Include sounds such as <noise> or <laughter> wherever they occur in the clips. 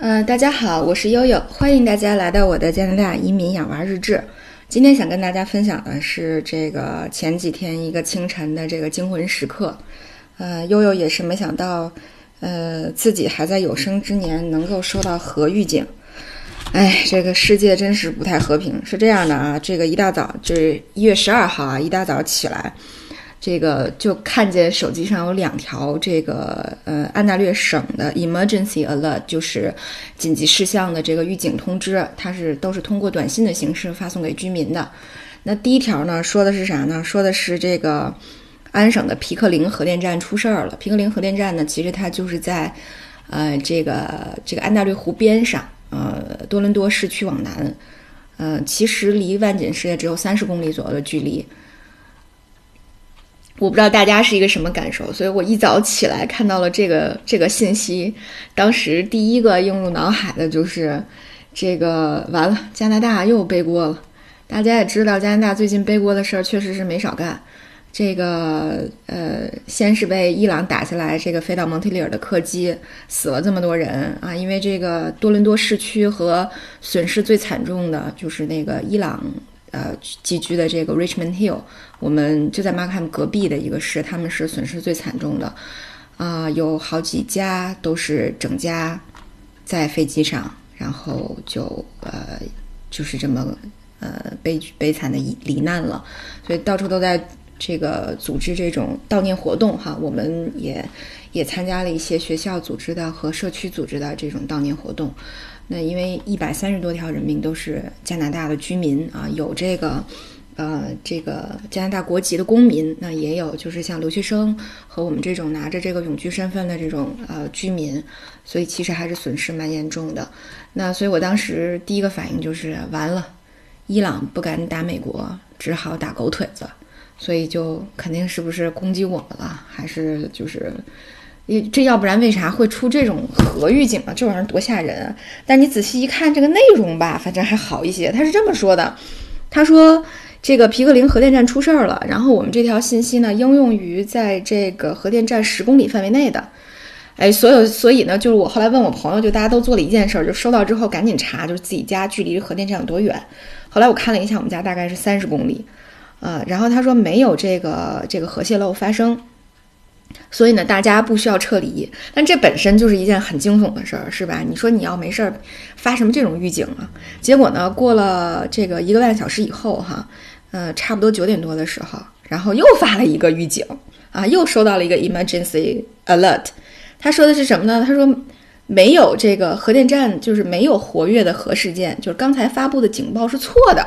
呃，大家好，我是悠悠，欢迎大家来到我的加拿大移民养娃日志。今天想跟大家分享的是这个前几天一个清晨的这个惊魂时刻。呃，悠悠也是没想到，呃，自己还在有生之年能够收到核预警。哎，这个世界真是不太和平。是这样的啊，这个一大早就是一月十二号啊，一大早起来。这个就看见手机上有两条这个呃安大略省的 emergency alert，就是紧急事项的这个预警通知，它是都是通过短信的形式发送给居民的。那第一条呢，说的是啥呢？说的是这个安省的皮克林核电站出事儿了。皮克林核电站呢，其实它就是在呃这个这个安大略湖边上，呃多伦多市区往南，呃其实离万锦市也只有三十公里左右的距离。我不知道大家是一个什么感受，所以我一早起来看到了这个这个信息，当时第一个映入脑海的就是这个完了，加拿大又背锅了。大家也知道，加拿大最近背锅的事儿确实是没少干。这个呃，先是被伊朗打下来这个飞到蒙特利尔的客机，死了这么多人啊，因为这个多伦多市区和损失最惨重的就是那个伊朗。呃，寄居的这个 Richmond Hill，我们就在 Markham 隔壁的一个市，他们是损失最惨重的，啊，有好几家都是整家在飞机上，然后就呃就是这么呃悲悲惨的罹难了，所以到处都在这个组织这种悼念活动哈，我们也也参加了一些学校组织的和社区组织的这种悼念活动。那因为一百三十多条人命都是加拿大的居民啊，有这个，呃，这个加拿大国籍的公民，那也有就是像留学生和我们这种拿着这个永居身份的这种呃居民，所以其实还是损失蛮严重的。那所以我当时第一个反应就是完了，伊朗不敢打美国，只好打狗腿子，所以就肯定是不是攻击我们了，还是就是。这要不然为啥会出这种核预警啊？这玩意儿多吓人啊！但你仔细一看这个内容吧，反正还好一些。他是这么说的：他说这个皮克林核电站出事儿了，然后我们这条信息呢应用于在这个核电站十公里范围内的。哎，所有所以呢，就是我后来问我朋友，就大家都做了一件事儿，就收到之后赶紧查，就是自己家距离核电站有多远。后来我看了一下，我们家大概是三十公里，啊，然后他说没有这个这个核泄漏发生。所以呢，大家不需要撤离，但这本身就是一件很惊悚的事儿，是吧？你说你要没事儿发什么这种预警啊？结果呢，过了这个一个半小时以后，哈，呃，差不多九点多的时候，然后又发了一个预警啊，又收到了一个 emergency alert。他说的是什么呢？他说没有这个核电站，就是没有活跃的核事件，就是刚才发布的警报是错的。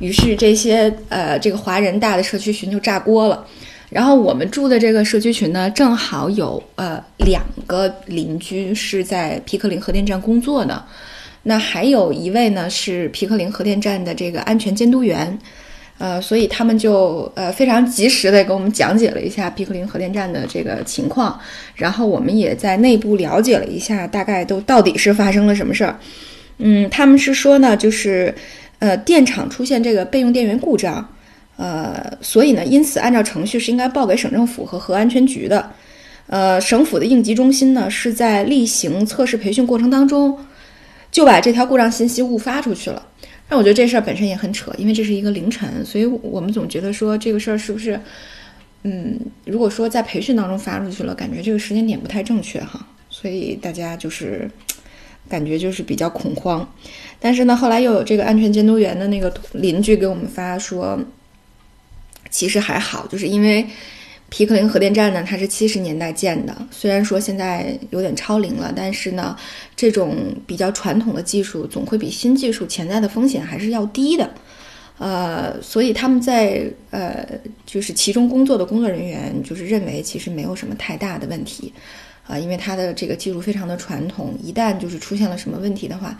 于是这些呃，这个华人大的社区群就炸锅了。然后我们住的这个社区群呢，正好有呃两个邻居是在皮克林核电站工作的，那还有一位呢是皮克林核电站的这个安全监督员，呃，所以他们就呃非常及时的给我们讲解了一下皮克林核电站的这个情况，然后我们也在内部了解了一下大概都到底是发生了什么事儿，嗯，他们是说呢，就是呃电厂出现这个备用电源故障。呃，所以呢，因此按照程序是应该报给省政府和核安全局的。呃，省府的应急中心呢是在例行测试培训过程当中就把这条故障信息误发出去了。但我觉得这事儿本身也很扯，因为这是一个凌晨，所以我们总觉得说这个事儿是不是，嗯，如果说在培训当中发出去了，感觉这个时间点不太正确哈，所以大家就是感觉就是比较恐慌。但是呢，后来又有这个安全监督员的那个邻居给我们发说。其实还好，就是因为皮克林核电站呢，它是七十年代建的，虽然说现在有点超龄了，但是呢，这种比较传统的技术总会比新技术潜在的风险还是要低的，呃，所以他们在呃，就是其中工作的工作人员就是认为其实没有什么太大的问题，啊，因为它的这个技术非常的传统，一旦就是出现了什么问题的话。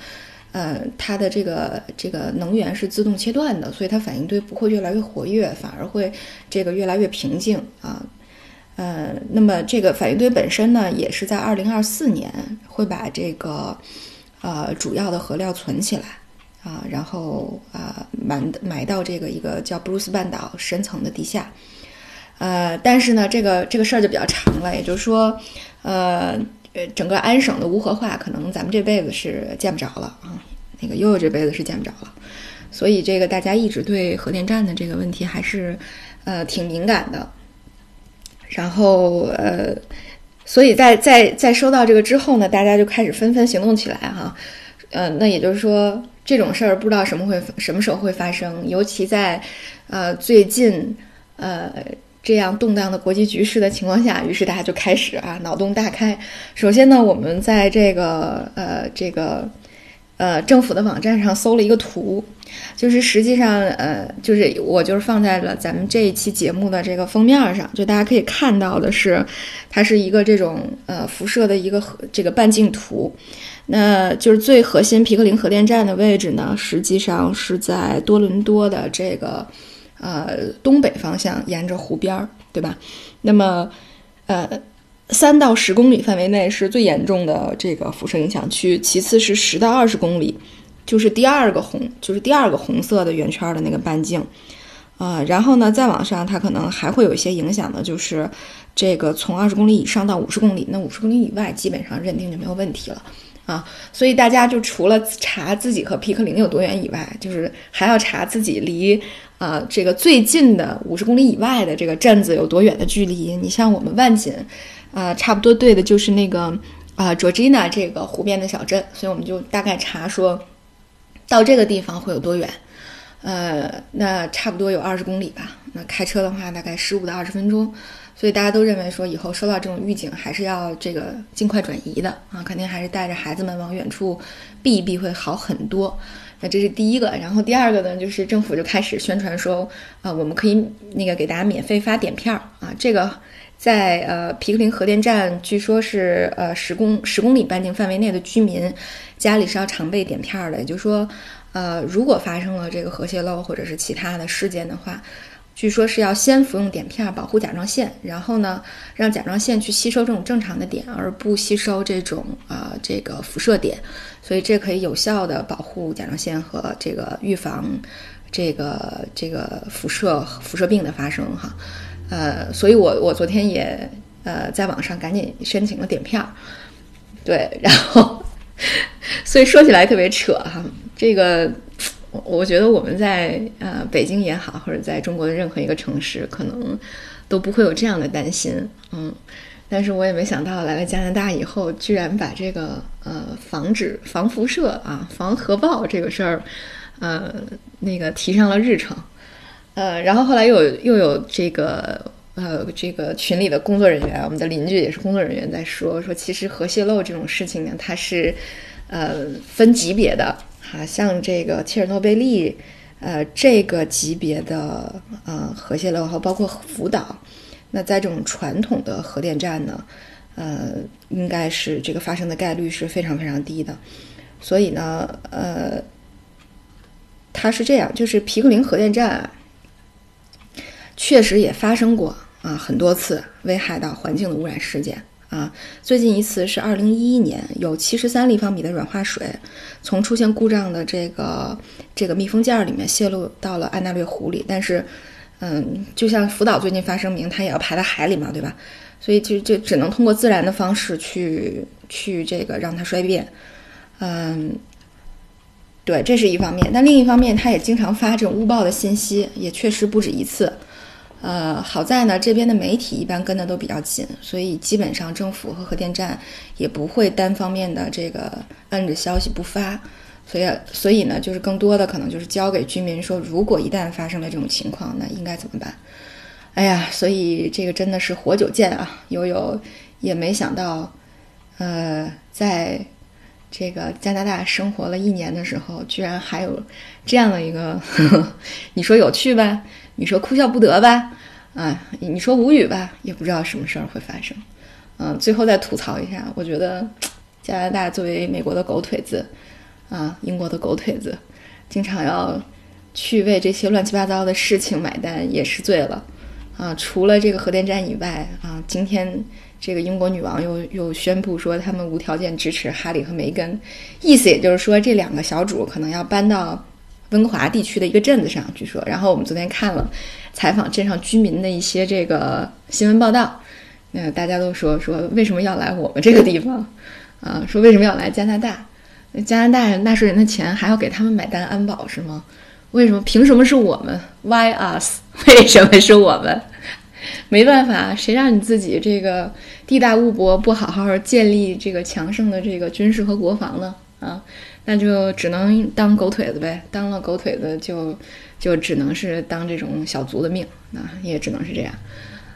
呃，它的这个这个能源是自动切断的，所以它反应堆不会越来越活跃，反而会这个越来越平静啊。呃，那么这个反应堆本身呢，也是在二零二四年会把这个呃主要的核料存起来啊，然后啊埋埋到这个一个叫布鲁斯半岛深层的地下。呃，但是呢，这个这个事儿就比较长了，也就是说，呃，呃，整个安省的无核化，可能咱们这辈子是见不着了啊。那个悠悠这辈子是见不着了，所以这个大家一直对核电站的这个问题还是呃挺敏感的。然后呃，所以在在在收到这个之后呢，大家就开始纷纷行动起来哈。呃，那也就是说，这种事儿不知道什么会什么时候会发生，尤其在呃最近呃。这样动荡的国际局势的情况下，于是大家就开始啊脑洞大开。首先呢，我们在这个呃这个呃政府的网站上搜了一个图，就是实际上呃就是我就是放在了咱们这一期节目的这个封面上，就大家可以看到的是，它是一个这种呃辐射的一个这个半径图。那就是最核心皮克林核电站的位置呢，实际上是在多伦多的这个。呃，东北方向沿着湖边儿，对吧？那么，呃，三到十公里范围内是最严重的这个辐射影响区，其次是十到二十公里，就是第二个红，就是第二个红色的圆圈的那个半径，啊，然后呢，再往上，它可能还会有一些影响的，就是这个从二十公里以上到五十公里，那五十公里以外基本上认定就没有问题了。啊，所以大家就除了查自己和皮克林有多远以外，就是还要查自己离啊这个最近的五十公里以外的这个镇子有多远的距离。你像我们万锦，啊，差不多对的就是那个啊卓吉纳这个湖边的小镇，所以我们就大概查说到这个地方会有多远。呃，那差不多有二十公里吧。那开车的话，大概十五到二十分钟。所以大家都认为说，以后收到这种预警，还是要这个尽快转移的啊，肯定还是带着孩子们往远处避一避会好很多。那这是第一个，然后第二个呢，就是政府就开始宣传说，啊，我们可以那个给大家免费发碘片儿啊，这个在呃皮克林核电站，据说是呃十公十公里半径范围内的居民家里是要常备碘片儿的，也就是说，呃，如果发生了这个核泄漏或者是其他的事件的话。据说是要先服用碘片保护甲状腺，然后呢，让甲状腺去吸收这种正常的碘，而不吸收这种啊这个辐射碘，所以这可以有效的保护甲状腺和这个预防这个这个辐射辐射病的发生哈。呃，所以我我昨天也呃在网上赶紧申请了碘片儿，对，然后 <laughs> 所以说起来特别扯哈，这个。我觉得我们在呃北京也好，或者在中国的任何一个城市，可能都不会有这样的担心，嗯。但是我也没想到来了加拿大以后，居然把这个呃防止防辐射啊、防核爆这个事儿，呃那个提上了日程，呃，然后后来又有又有这个呃这个群里的工作人员，我们的邻居也是工作人员在说说，其实核泄漏这种事情呢，它是呃分级别的。啊，像这个切尔诺贝利，呃，这个级别的呃核泄漏，和包括福岛，那在这种传统的核电站呢，呃，应该是这个发生的概率是非常非常低的。所以呢，呃，它是这样，就是皮克林核电站确实也发生过啊很多次危害到环境的污染事件。啊，最近一次是二零一一年，有七十三立方米的软化水从出现故障的这个这个密封件里面泄露到了安大略湖里。但是，嗯，就像福岛最近发声明，它也要排到海里嘛，对吧？所以就就只能通过自然的方式去去这个让它衰变。嗯，对，这是一方面。但另一方面，它也经常发这种误报的信息，也确实不止一次。呃，好在呢，这边的媒体一般跟的都比较紧，所以基本上政府和核电站也不会单方面的这个摁着消息不发，所以所以呢，就是更多的可能就是交给居民说，如果一旦发生了这种情况，那应该怎么办？哎呀，所以这个真的是活久见啊！悠悠也没想到，呃，在这个加拿大生活了一年的时候，居然还有这样的一个，<laughs> 你说有趣吧？你说哭笑不得吧，啊，你说无语吧，也不知道什么事儿会发生，嗯，最后再吐槽一下，我觉得 <tsk> 加拿大作为美国的狗腿子，啊，英国的狗腿子，经常要去为这些乱七八糟的事情买单，也是醉了，啊，除了这个核电站以外，啊，今天这个英国女王又又宣布说他们无条件支持哈里和梅根，意思也就是说这两个小主可能要搬到。温华地区的一个镇子上，据说，然后我们昨天看了采访镇上居民的一些这个新闻报道，那大家都说说为什么要来我们这个地方啊？说为什么要来加拿大？加拿大纳税人的钱还要给他们买单安保是吗？为什么？凭什么是我们？Why us？<laughs> 为什么是我们？没办法，谁让你自己这个地大物博，不好好建立这个强盛的这个军事和国防呢？啊，那就只能当狗腿子呗。当了狗腿子，就就只能是当这种小卒的命啊，也只能是这样。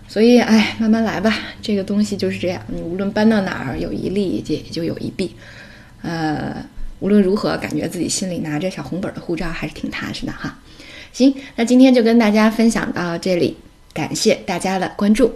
所以，哎，慢慢来吧。这个东西就是这样，你无论搬到哪儿，有一利也就有一弊。呃，无论如何，感觉自己心里拿着小红本的护照还是挺踏实的哈。行，那今天就跟大家分享到这里。感谢大家的关注。